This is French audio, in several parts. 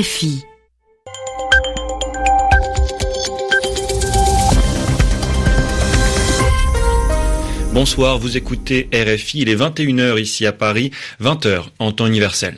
RFI. Bonsoir, vous écoutez RFI, il est 21h ici à Paris, 20h en temps universel.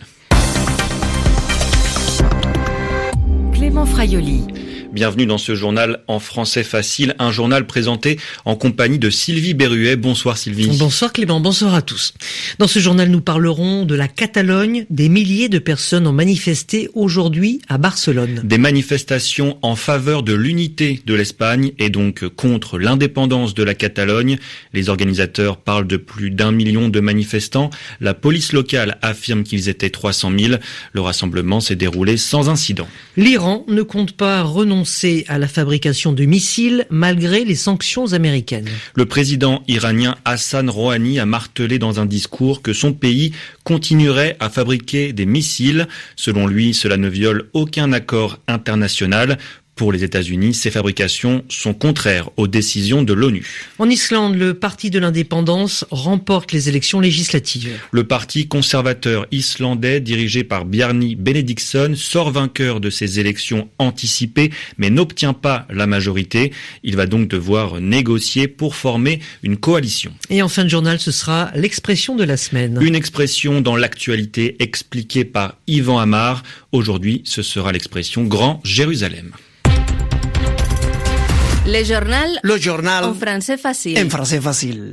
Clément Fraioli. Bienvenue dans ce journal en français facile, un journal présenté en compagnie de Sylvie Berruet. Bonsoir Sylvie. Bonsoir Clément, bonsoir à tous. Dans ce journal, nous parlerons de la Catalogne. Des milliers de personnes ont manifesté aujourd'hui à Barcelone. Des manifestations en faveur de l'unité de l'Espagne et donc contre l'indépendance de la Catalogne. Les organisateurs parlent de plus d'un million de manifestants. La police locale affirme qu'ils étaient 300 000. Le rassemblement s'est déroulé sans incident. L'Iran ne compte pas renoncer à la fabrication de missiles malgré les sanctions américaines. Le président iranien Hassan Rouhani a martelé dans un discours que son pays continuerait à fabriquer des missiles. Selon lui, cela ne viole aucun accord international. Pour les États-Unis, ces fabrications sont contraires aux décisions de l'ONU. En Islande, le Parti de l'indépendance remporte les élections législatives. Le parti conservateur islandais, dirigé par Bjarni Benediktsson, sort vainqueur de ces élections anticipées, mais n'obtient pas la majorité. Il va donc devoir négocier pour former une coalition. Et en fin de journal, ce sera l'expression de la semaine. Une expression dans l'actualité expliquée par Yvan Amar. Aujourd'hui, ce sera l'expression Grand Jérusalem. Le journal. Le journal. En français facile. En français facile.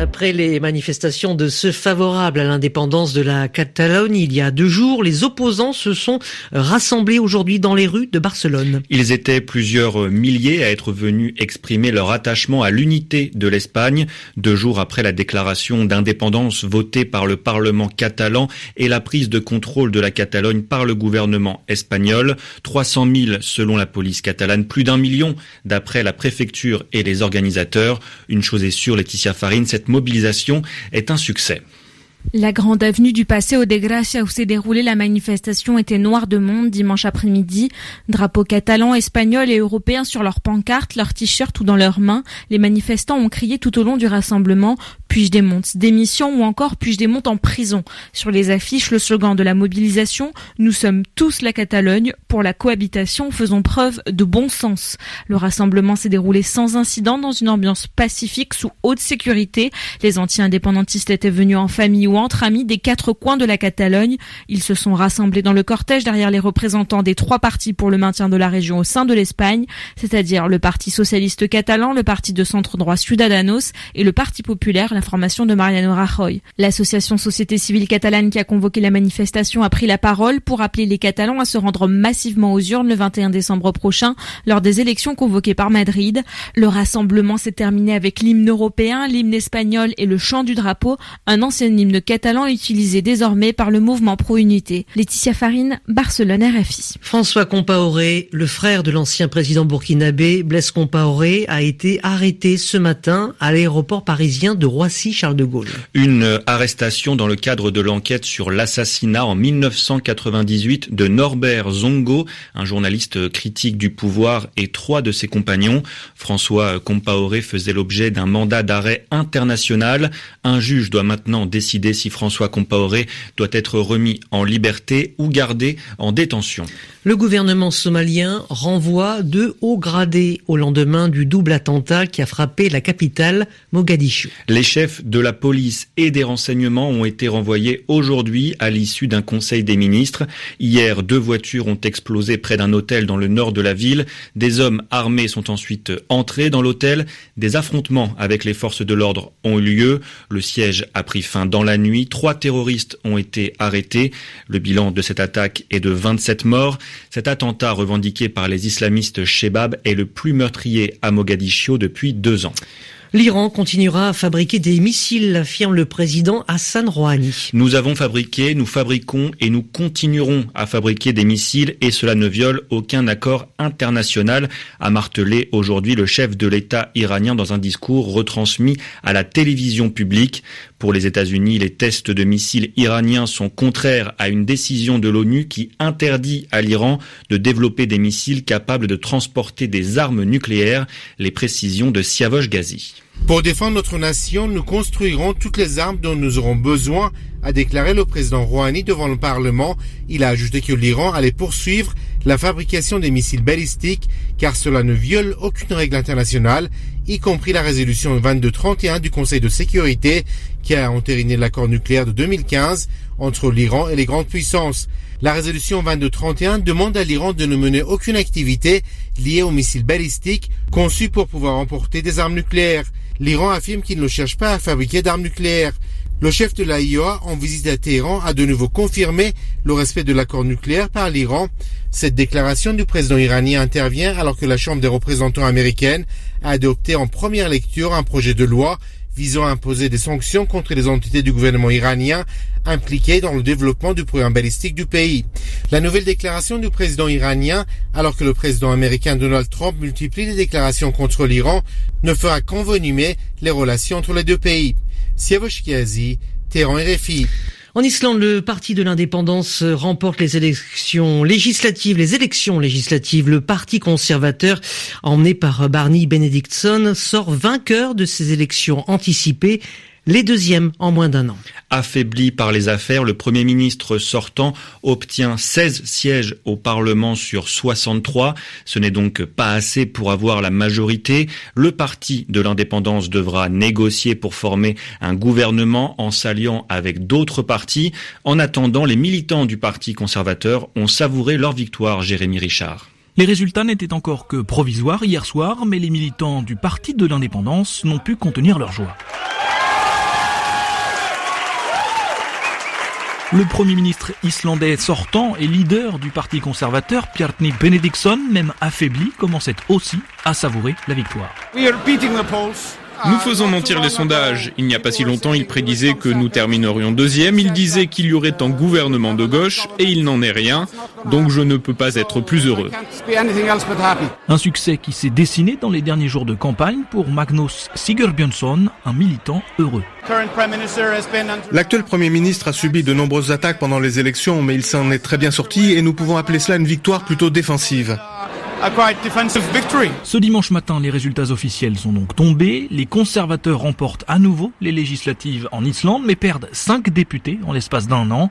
Après les manifestations de ceux favorables à l'indépendance de la Catalogne il y a deux jours, les opposants se sont rassemblés aujourd'hui dans les rues de Barcelone. Ils étaient plusieurs milliers à être venus exprimer leur attachement à l'unité de l'Espagne, deux jours après la déclaration d'indépendance votée par le Parlement catalan et la prise de contrôle de la Catalogne par le gouvernement espagnol. 300 000 selon la police catalane, plus d'un million d'après la préfecture et les organisateurs. Une chose est sûre, Laetitia Farine, cette mobilisation est un succès. La grande avenue du Paseo de Gracia où s'est déroulée la manifestation était noire de monde dimanche après-midi. Drapeaux catalans, espagnols et européens sur leurs pancartes, leurs t-shirts ou dans leurs mains. Les manifestants ont crié tout au long du rassemblement puis-je démonte démission ou encore puis-je démonte en prison? Sur les affiches, le slogan de la mobilisation Nous sommes tous la Catalogne pour la cohabitation, faisons preuve de bon sens. Le rassemblement s'est déroulé sans incident dans une ambiance pacifique sous haute sécurité. Les anti-indépendantistes étaient venus en famille ou entre amis des quatre coins de la Catalogne. Ils se sont rassemblés dans le cortège derrière les représentants des trois partis pour le maintien de la région au sein de l'Espagne, c'est-à-dire le Parti socialiste catalan, le Parti de centre-droit Ciudadanos et le Parti populaire, la formation de Mariano Rajoy. L'association Société civile catalane qui a convoqué la manifestation a pris la parole pour appeler les Catalans à se rendre massivement aux urnes le 21 décembre prochain lors des élections convoquées par Madrid. Le rassemblement s'est terminé avec l'hymne européen, l'hymne espagnol et le chant du drapeau, un ancien hymne catalan utilisé désormais par le mouvement pro-unité. Laetitia Farine, Barcelone RFI. François Compaoré, le frère de l'ancien président burkinabé Blaise Compaoré, a été arrêté ce matin à l'aéroport parisien de Roissy-Charles de Gaulle. Une arrestation dans le cadre de l'enquête sur l'assassinat en 1998 de Norbert Zongo, un journaliste critique du pouvoir et trois de ses compagnons. François Compaoré faisait l'objet d'un mandat d'arrêt international. Un juge doit maintenant décider si François Compaoré doit être remis en liberté ou gardé en détention. Le gouvernement somalien renvoie deux hauts gradés au lendemain du double attentat qui a frappé la capitale, Mogadiscio. Les chefs de la police et des renseignements ont été renvoyés aujourd'hui à l'issue d'un conseil des ministres. Hier, deux voitures ont explosé près d'un hôtel dans le nord de la ville. Des hommes armés sont ensuite entrés dans l'hôtel. Des affrontements avec les forces de l'ordre ont eu lieu. Le siège a pris fin dans la nuit. Trois terroristes ont été arrêtés. Le bilan de cette attaque est de 27 morts. Cet attentat revendiqué par les islamistes Shebab est le plus meurtrier à Mogadiscio depuis deux ans. L'Iran continuera à fabriquer des missiles, affirme le président Hassan Rouhani. Nous avons fabriqué, nous fabriquons et nous continuerons à fabriquer des missiles et cela ne viole aucun accord international, a martelé aujourd'hui le chef de l'État iranien dans un discours retransmis à la télévision publique. Pour les États-Unis, les tests de missiles iraniens sont contraires à une décision de l'ONU qui interdit à l'Iran de développer des missiles capables de transporter des armes nucléaires, les précisions de Siavosh Ghazi. Pour défendre notre nation, nous construirons toutes les armes dont nous aurons besoin, a déclaré le président Rouhani devant le Parlement. Il a ajouté que l'Iran allait poursuivre la fabrication des missiles balistiques car cela ne viole aucune règle internationale, y compris la résolution 2231 du Conseil de sécurité qui a entériné l'accord nucléaire de 2015 entre l'Iran et les grandes puissances. La résolution 2231 demande à l'Iran de ne mener aucune activité liée aux missiles balistiques conçus pour pouvoir emporter des armes nucléaires. L'Iran affirme qu'il ne cherche pas à fabriquer d'armes nucléaires. Le chef de l'AIOA, en visite à Téhéran, a de nouveau confirmé le respect de l'accord nucléaire par l'Iran. Cette déclaration du président iranien intervient alors que la Chambre des représentants américaine a adopté en première lecture un projet de loi visant à imposer des sanctions contre les entités du gouvernement iranien impliquées dans le développement du programme balistique du pays. La nouvelle déclaration du président iranien, alors que le président américain Donald Trump multiplie les déclarations contre l'Iran, ne fera qu'envenimer les relations entre les deux pays. En Islande, le parti de l'indépendance remporte les élections législatives, les élections législatives. Le parti conservateur, emmené par Barney Benedictson, sort vainqueur de ces élections anticipées les deuxièmes en moins d'un an. Affaibli par les affaires, le Premier ministre sortant obtient 16 sièges au Parlement sur 63. Ce n'est donc pas assez pour avoir la majorité. Le parti de l'indépendance devra négocier pour former un gouvernement en s'alliant avec d'autres partis. En attendant, les militants du Parti conservateur ont savouré leur victoire, Jérémy Richard. Les résultats n'étaient encore que provisoires hier soir, mais les militants du Parti de l'indépendance n'ont pu contenir leur joie. Le Premier ministre islandais sortant et leader du Parti conservateur, Bjarni Benediktsson, même affaibli, commençait aussi à savourer la victoire. Nous faisons mentir les sondages. Il n'y a pas si longtemps, il prédisait que nous terminerions deuxième. Il disait qu'il y aurait un gouvernement de gauche et il n'en est rien. Donc je ne peux pas être plus heureux. Un succès qui s'est dessiné dans les derniers jours de campagne pour Magnus Sigurbjörnsson, un militant heureux. L'actuel Premier ministre a subi de nombreuses attaques pendant les élections, mais il s'en est très bien sorti et nous pouvons appeler cela une victoire plutôt défensive. Ce dimanche matin, les résultats officiels sont donc tombés. Les conservateurs remportent à nouveau les législatives en Islande, mais perdent 5 députés en l'espace d'un an.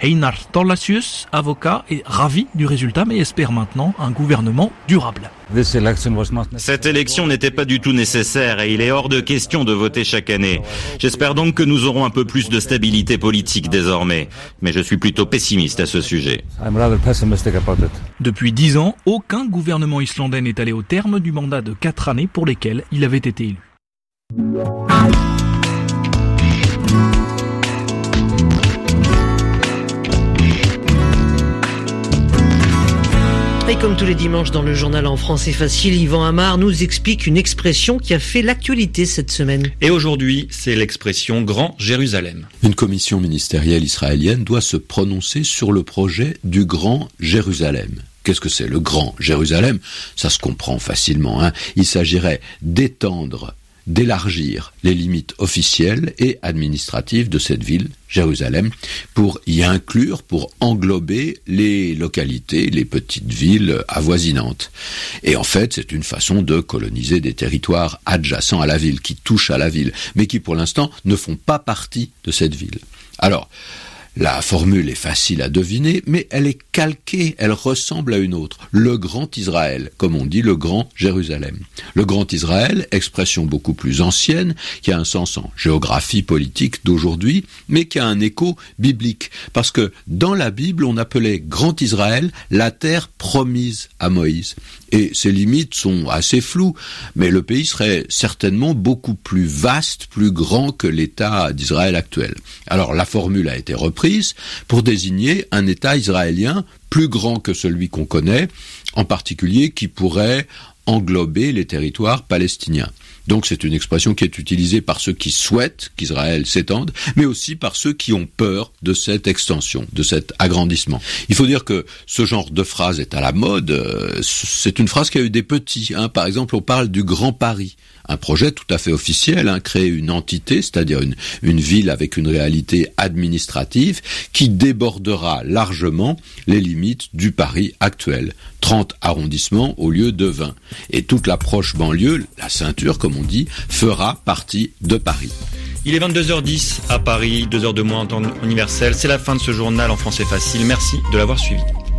Einar Thorlasius, avocat, est ravi du résultat, mais espère maintenant un gouvernement durable. Cette élection n'était pas du tout nécessaire et il est hors de question de voter chaque année. J'espère donc que nous aurons un peu plus de stabilité politique désormais. Mais je suis plutôt pessimiste à ce sujet. Depuis dix ans, aucun gouvernement islandais n'est allé au terme du mandat de quatre années pour lesquelles il avait été élu. Et comme tous les dimanches dans le journal en français facile, Yvan Amar nous explique une expression qui a fait l'actualité cette semaine. Et aujourd'hui, c'est l'expression Grand Jérusalem. Une commission ministérielle israélienne doit se prononcer sur le projet du Grand Jérusalem. Qu'est-ce que c'est le Grand Jérusalem? Ça se comprend facilement. Hein Il s'agirait d'étendre d'élargir les limites officielles et administratives de cette ville, Jérusalem, pour y inclure, pour englober les localités, les petites villes avoisinantes. Et en fait, c'est une façon de coloniser des territoires adjacents à la ville, qui touchent à la ville, mais qui pour l'instant ne font pas partie de cette ville. Alors, la formule est facile à deviner, mais elle est calquée, elle ressemble à une autre. Le Grand Israël, comme on dit le Grand Jérusalem. Le Grand Israël, expression beaucoup plus ancienne, qui a un sens en géographie politique d'aujourd'hui, mais qui a un écho biblique. Parce que dans la Bible, on appelait Grand Israël la terre promise à Moïse. Et ses limites sont assez floues, mais le pays serait certainement beaucoup plus vaste, plus grand que l'État d'Israël actuel. Alors la formule a été reprise pour désigner un État israélien plus grand que celui qu'on connaît, en particulier qui pourrait englober les territoires palestiniens. Donc c'est une expression qui est utilisée par ceux qui souhaitent qu'Israël s'étende, mais aussi par ceux qui ont peur de cette extension, de cet agrandissement. Il faut dire que ce genre de phrase est à la mode. C'est une phrase qui a eu des petits. Hein. Par exemple, on parle du Grand Paris. Un projet tout à fait officiel, hein, créer une entité, c'est-à-dire une, ville avec une réalité administrative qui débordera largement les limites du Paris actuel. 30 arrondissements au lieu de 20. Et toute l'approche banlieue, la ceinture comme on dit, fera partie de Paris. Il est 22h10 à Paris, 2 heures de moins en temps universel. C'est la fin de ce journal en français facile. Merci de l'avoir suivi.